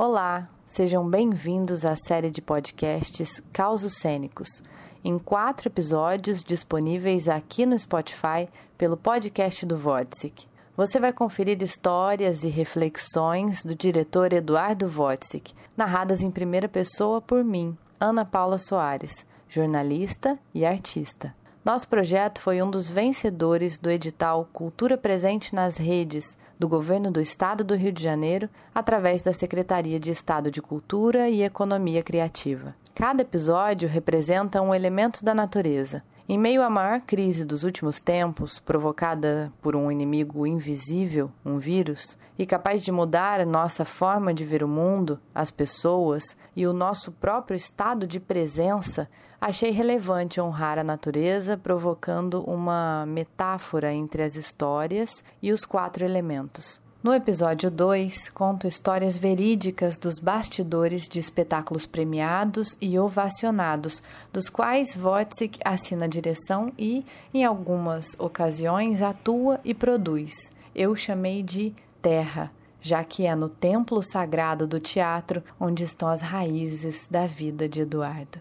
Olá, sejam bem-vindos à série de podcasts Causos Cênicos, em quatro episódios disponíveis aqui no Spotify pelo podcast do Vodsic. Você vai conferir histórias e reflexões do diretor Eduardo Vodsic, narradas em primeira pessoa por mim, Ana Paula Soares, jornalista e artista. Nosso projeto foi um dos vencedores do edital Cultura Presente nas Redes do Governo do Estado do Rio de Janeiro, através da Secretaria de Estado de Cultura e Economia Criativa. Cada episódio representa um elemento da natureza. Em meio à maior crise dos últimos tempos, provocada por um inimigo invisível, um vírus, e capaz de mudar nossa forma de ver o mundo, as pessoas e o nosso próprio estado de presença, achei relevante honrar a natureza, provocando uma metáfora entre as histórias e os quatro elementos. No episódio 2, conto histórias verídicas dos bastidores de espetáculos premiados e ovacionados, dos quais Wojcik assina direção e, em algumas ocasiões, atua e produz. Eu chamei de Terra, já que é no templo sagrado do teatro onde estão as raízes da vida de Eduardo.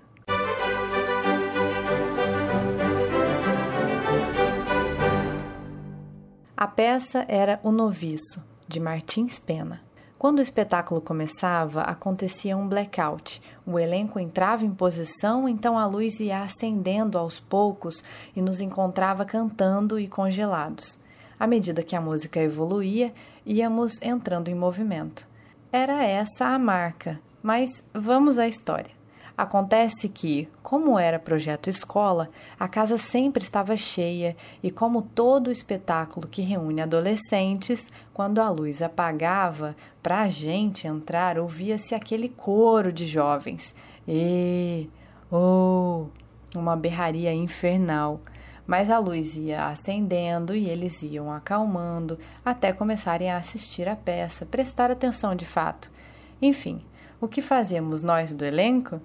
A peça era O Noviço, de Martins Pena. Quando o espetáculo começava, acontecia um blackout. O elenco entrava em posição, então a luz ia acendendo aos poucos e nos encontrava cantando e congelados. À medida que a música evoluía, íamos entrando em movimento. Era essa a marca, mas vamos à história. Acontece que, como era projeto escola, a casa sempre estava cheia e, como todo espetáculo que reúne adolescentes, quando a luz apagava, para a gente entrar, ouvia-se aquele coro de jovens. E, oh, uma berraria infernal. Mas a luz ia acendendo e eles iam acalmando até começarem a assistir a peça, prestar atenção de fato. Enfim, o que fazíamos nós do elenco?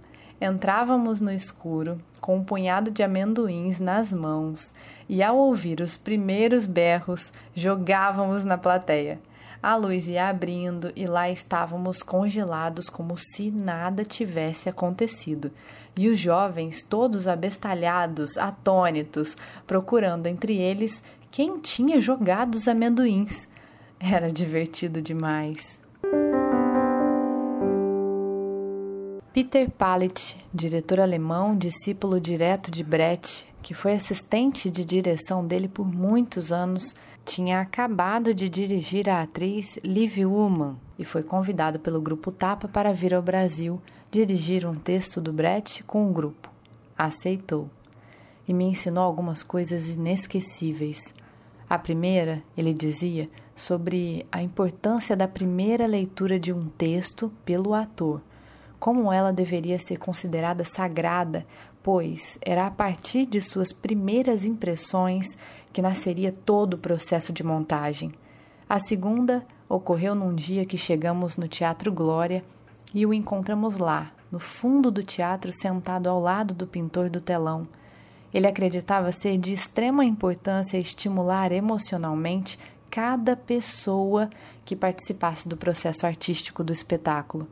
Entrávamos no escuro com um punhado de amendoins nas mãos e, ao ouvir os primeiros berros, jogávamos na plateia. A luz ia abrindo e lá estávamos congelados como se nada tivesse acontecido. E os jovens, todos abestalhados, atônitos, procurando entre eles quem tinha jogado os amendoins. Era divertido demais. Peter Pallet, diretor alemão, discípulo direto de Brecht, que foi assistente de direção dele por muitos anos, tinha acabado de dirigir a atriz Liv Ullmann e foi convidado pelo grupo Tapa para vir ao Brasil dirigir um texto do Brecht com o grupo. Aceitou e me ensinou algumas coisas inesquecíveis. A primeira, ele dizia, sobre a importância da primeira leitura de um texto pelo ator como ela deveria ser considerada sagrada, pois era a partir de suas primeiras impressões que nasceria todo o processo de montagem. A segunda ocorreu num dia que chegamos no Teatro Glória e o encontramos lá, no fundo do teatro, sentado ao lado do pintor do telão. Ele acreditava ser de extrema importância estimular emocionalmente cada pessoa que participasse do processo artístico do espetáculo.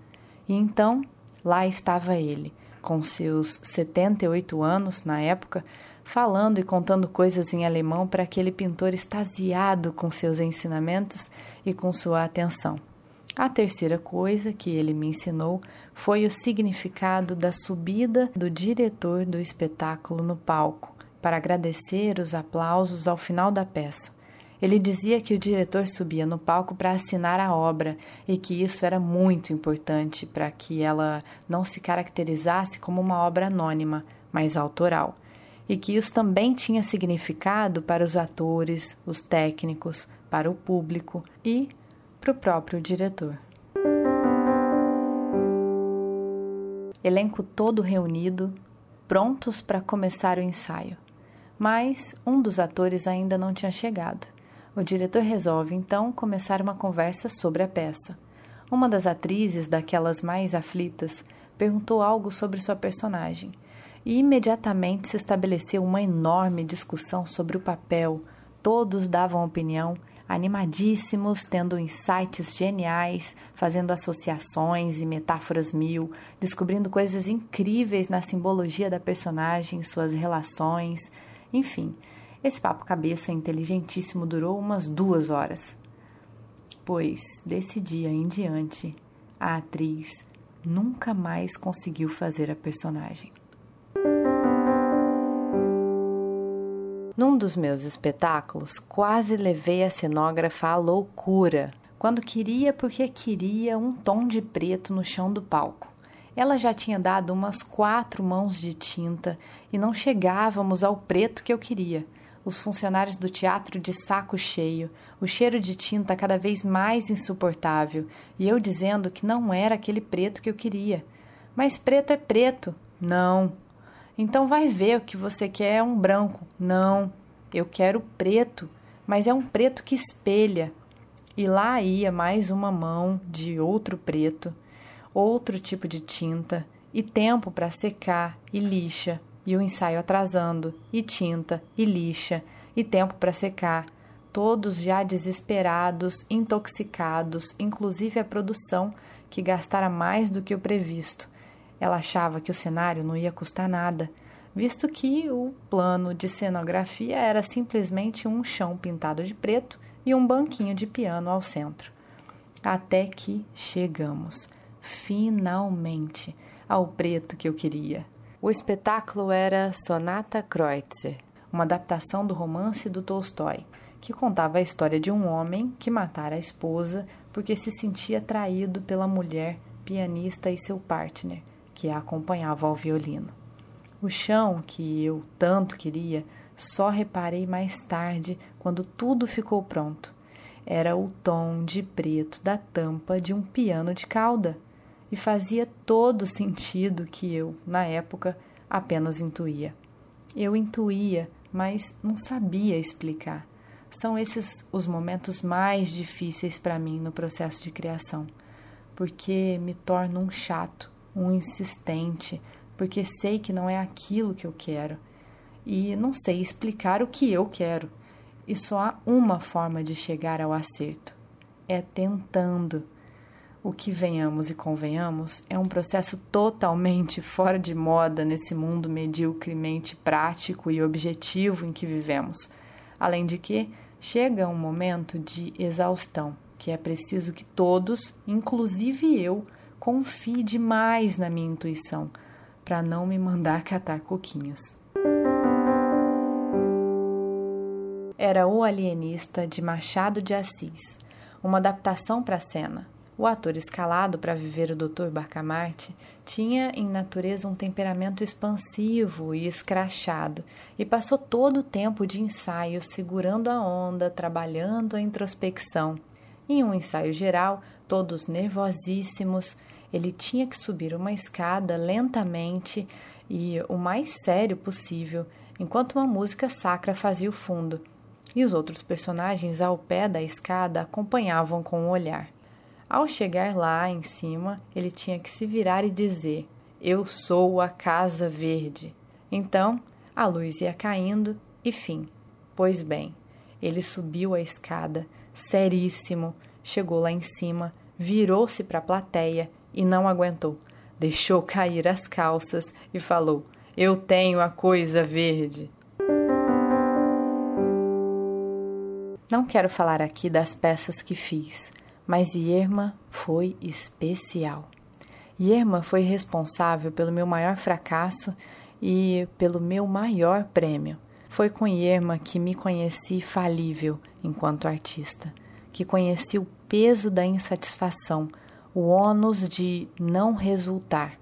E então Lá estava ele, com seus 78 anos na época, falando e contando coisas em alemão para aquele pintor extasiado com seus ensinamentos e com sua atenção. A terceira coisa que ele me ensinou foi o significado da subida do diretor do espetáculo no palco, para agradecer os aplausos ao final da peça. Ele dizia que o diretor subia no palco para assinar a obra e que isso era muito importante para que ela não se caracterizasse como uma obra anônima, mas autoral. E que isso também tinha significado para os atores, os técnicos, para o público e para o próprio diretor. Elenco todo reunido, prontos para começar o ensaio. Mas um dos atores ainda não tinha chegado. O diretor resolve então começar uma conversa sobre a peça. Uma das atrizes, daquelas mais aflitas, perguntou algo sobre sua personagem e imediatamente se estabeleceu uma enorme discussão sobre o papel. Todos davam opinião, animadíssimos, tendo insights geniais, fazendo associações e metáforas mil, descobrindo coisas incríveis na simbologia da personagem, suas relações, enfim. Esse papo cabeça inteligentíssimo durou umas duas horas. Pois, desse dia em diante, a atriz nunca mais conseguiu fazer a personagem. Num dos meus espetáculos, quase levei a cenógrafa à loucura, quando queria porque queria um tom de preto no chão do palco. Ela já tinha dado umas quatro mãos de tinta e não chegávamos ao preto que eu queria. Os funcionários do teatro de saco cheio, o cheiro de tinta cada vez mais insuportável, e eu dizendo que não era aquele preto que eu queria. Mas preto é preto. Não, então vai ver o que você quer é um branco. Não, eu quero preto, mas é um preto que espelha. E lá ia mais uma mão de outro preto, outro tipo de tinta, e tempo para secar e lixa, e o ensaio atrasando, e tinta, e lixa, e tempo para secar, todos já desesperados, intoxicados, inclusive a produção, que gastara mais do que o previsto ela achava que o cenário não ia custar nada, visto que o plano de cenografia era simplesmente um chão pintado de preto e um banquinho de piano ao centro. Até que chegamos, finalmente, ao preto que eu queria. O espetáculo era Sonata Kreutzer, uma adaptação do romance do Tolstói, que contava a história de um homem que matara a esposa porque se sentia traído pela mulher pianista e seu partner, que a acompanhava ao violino. O chão que eu tanto queria, só reparei mais tarde, quando tudo ficou pronto. Era o tom de preto da tampa de um piano de cauda, e fazia todo o sentido que eu, na época, apenas intuía. Eu intuía, mas não sabia explicar. São esses os momentos mais difíceis para mim no processo de criação, porque me torno um chato um insistente, porque sei que não é aquilo que eu quero e não sei explicar o que eu quero. E só há uma forma de chegar ao acerto: é tentando. O que venhamos e convenhamos é um processo totalmente fora de moda nesse mundo medíocremente prático e objetivo em que vivemos. Além de que, chega um momento de exaustão, que é preciso que todos, inclusive eu, confie demais na minha intuição para não me mandar catar coquinhos. Era O Alienista de Machado de Assis, uma adaptação para a cena. O ator escalado para viver o Dr. Barcamarte tinha em natureza um temperamento expansivo e escrachado e passou todo o tempo de ensaio segurando a onda, trabalhando a introspecção. Em um ensaio geral, todos nervosíssimos, ele tinha que subir uma escada lentamente e o mais sério possível, enquanto uma música sacra fazia o fundo, e os outros personagens ao pé da escada acompanhavam com o olhar. Ao chegar lá em cima, ele tinha que se virar e dizer: Eu sou a Casa Verde. Então, a luz ia caindo e fim. Pois bem, ele subiu a escada, seríssimo, chegou lá em cima, virou-se para a plateia e não aguentou. Deixou cair as calças e falou: Eu tenho a coisa verde. Não quero falar aqui das peças que fiz, mas Irma foi especial. Irma foi responsável pelo meu maior fracasso e pelo meu maior prêmio. Foi com Irma que me conheci falível enquanto artista, que conheci o peso da insatisfação, o ônus de não resultar.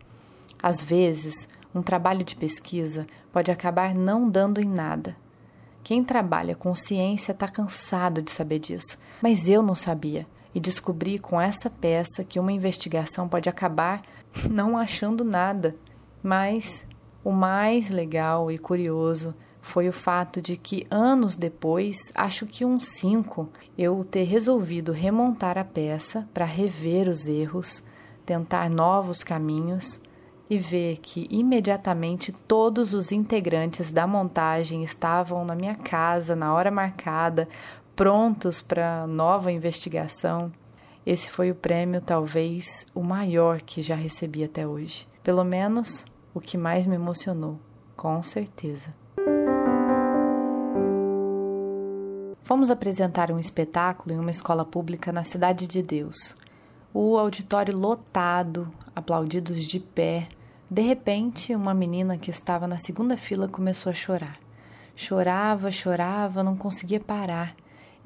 Às vezes, um trabalho de pesquisa pode acabar não dando em nada. Quem trabalha com ciência está cansado de saber disso, mas eu não sabia e descobri com essa peça que uma investigação pode acabar não achando nada. Mas o mais legal e curioso foi o fato de que anos depois, acho que uns cinco, eu ter resolvido remontar a peça para rever os erros, tentar novos caminhos e ver que imediatamente todos os integrantes da montagem estavam na minha casa na hora marcada, prontos para nova investigação. Esse foi o prêmio, talvez o maior que já recebi até hoje. Pelo menos o que mais me emocionou, com certeza. Fomos apresentar um espetáculo em uma escola pública na Cidade de Deus. O auditório lotado, aplaudidos de pé. De repente, uma menina que estava na segunda fila começou a chorar. Chorava, chorava, não conseguia parar.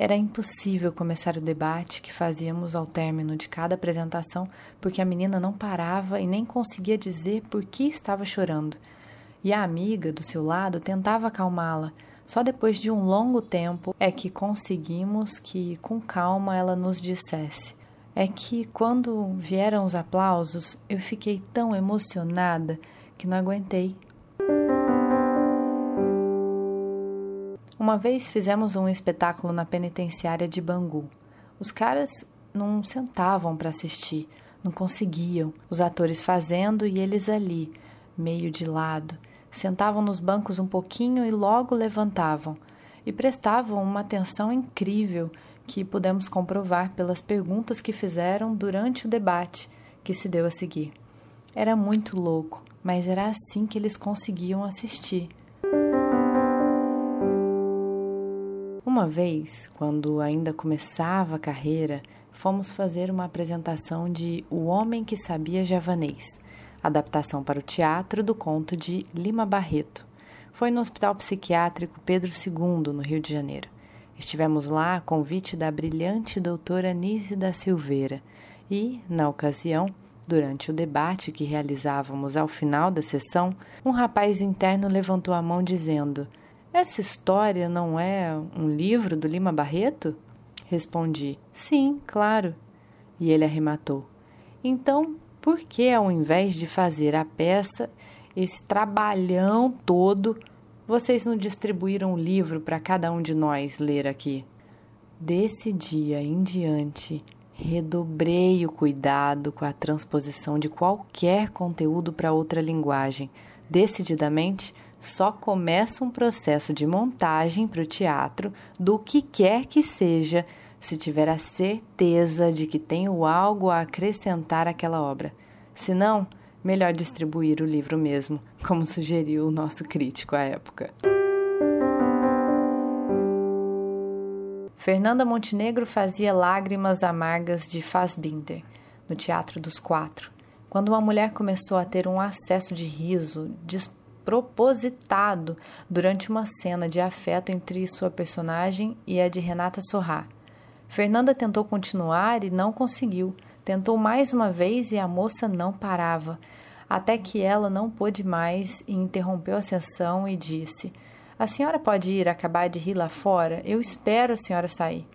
Era impossível começar o debate que fazíamos ao término de cada apresentação, porque a menina não parava e nem conseguia dizer por que estava chorando. E a amiga do seu lado tentava acalmá-la, só depois de um longo tempo é que conseguimos que, com calma, ela nos dissesse: É que quando vieram os aplausos, eu fiquei tão emocionada que não aguentei. Uma vez fizemos um espetáculo na penitenciária de Bangu. Os caras não sentavam para assistir, não conseguiam. Os atores fazendo e eles ali, meio de lado sentavam nos bancos um pouquinho e logo levantavam, e prestavam uma atenção incrível que pudemos comprovar pelas perguntas que fizeram durante o debate que se deu a seguir. Era muito louco, mas era assim que eles conseguiam assistir. Uma vez, quando ainda começava a carreira, fomos fazer uma apresentação de O Homem que Sabia Javanês adaptação para o teatro do conto de Lima Barreto. Foi no Hospital Psiquiátrico Pedro II, no Rio de Janeiro. Estivemos lá a convite da brilhante doutora Nise da Silveira e, na ocasião, durante o debate que realizávamos ao final da sessão, um rapaz interno levantou a mão dizendo: Essa história não é um livro do Lima Barreto? Respondi: Sim, claro. E ele arrematou: Então, por que, ao invés de fazer a peça, esse trabalhão todo, vocês não distribuíram o livro para cada um de nós ler aqui? Desse dia em diante, redobrei o cuidado com a transposição de qualquer conteúdo para outra linguagem. Decididamente, só começa um processo de montagem para o teatro do que quer que seja se tiver a certeza de que tenho algo a acrescentar àquela obra. Se não, melhor distribuir o livro mesmo, como sugeriu o nosso crítico à época. Fernanda Montenegro fazia Lágrimas Amargas de Fassbinder, no Teatro dos Quatro, quando uma mulher começou a ter um acesso de riso despropositado durante uma cena de afeto entre sua personagem e a de Renata Sorrá. Fernanda tentou continuar e não conseguiu. Tentou mais uma vez e a moça não parava, até que ela não pôde mais e interrompeu a sessão e disse: A senhora pode ir acabar de rir lá fora? Eu espero a senhora sair.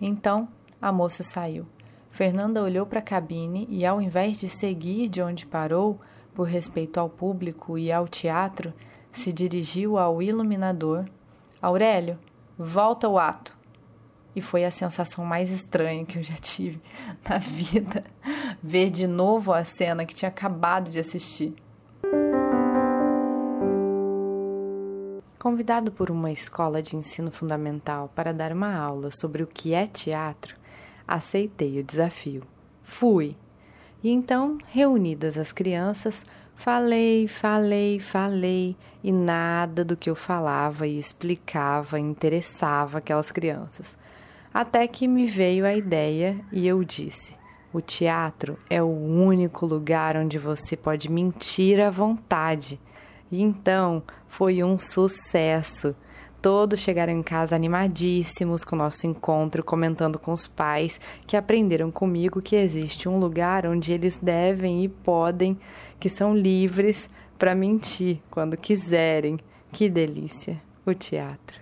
Então a moça saiu. Fernanda olhou para a cabine e, ao invés de seguir de onde parou, por respeito ao público e ao teatro, se dirigiu ao iluminador. Aurélio, volta ao ato e foi a sensação mais estranha que eu já tive na vida ver de novo a cena que tinha acabado de assistir. Convidado por uma escola de ensino fundamental para dar uma aula sobre o que é teatro, aceitei o desafio. Fui. E então, reunidas as crianças, falei, falei, falei, e nada do que eu falava e explicava interessava aquelas crianças. Até que me veio a ideia e eu disse: o teatro é o único lugar onde você pode mentir à vontade. E então foi um sucesso. Todos chegaram em casa animadíssimos com o nosso encontro, comentando com os pais que aprenderam comigo que existe um lugar onde eles devem e podem, que são livres para mentir quando quiserem. Que delícia! O teatro.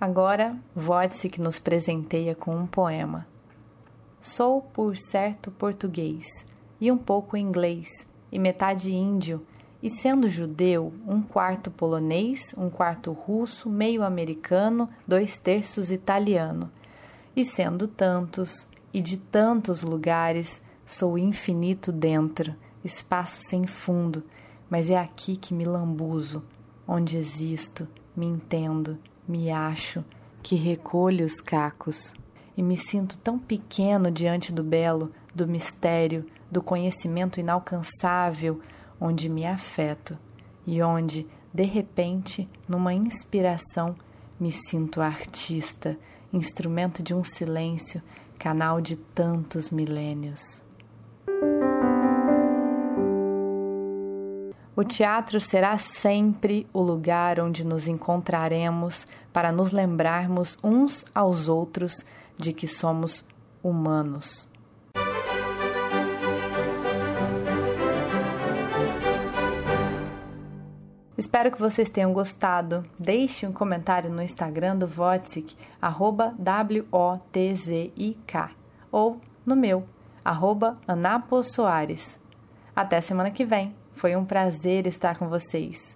Agora, Wojcik nos presenteia com um poema. Sou, por certo, português, e um pouco inglês, e metade índio, e sendo judeu, um quarto polonês, um quarto russo, meio americano, dois terços italiano. E sendo tantos, e de tantos lugares, sou infinito dentro, espaço sem fundo, mas é aqui que me lambuzo, onde existo, me entendo, me acho, que recolho os cacos e me sinto tão pequeno diante do belo, do mistério, do conhecimento inalcançável, onde me afeto e onde, de repente, numa inspiração, me sinto artista, instrumento de um silêncio, canal de tantos milênios. O teatro será sempre o lugar onde nos encontraremos para nos lembrarmos uns aos outros de que somos humanos. Espero que vocês tenham gostado. Deixe um comentário no Instagram do Wotzik, arroba W-O-T-Z-I-K, ou no meu, arroba. Até semana que vem. Foi um prazer estar com vocês.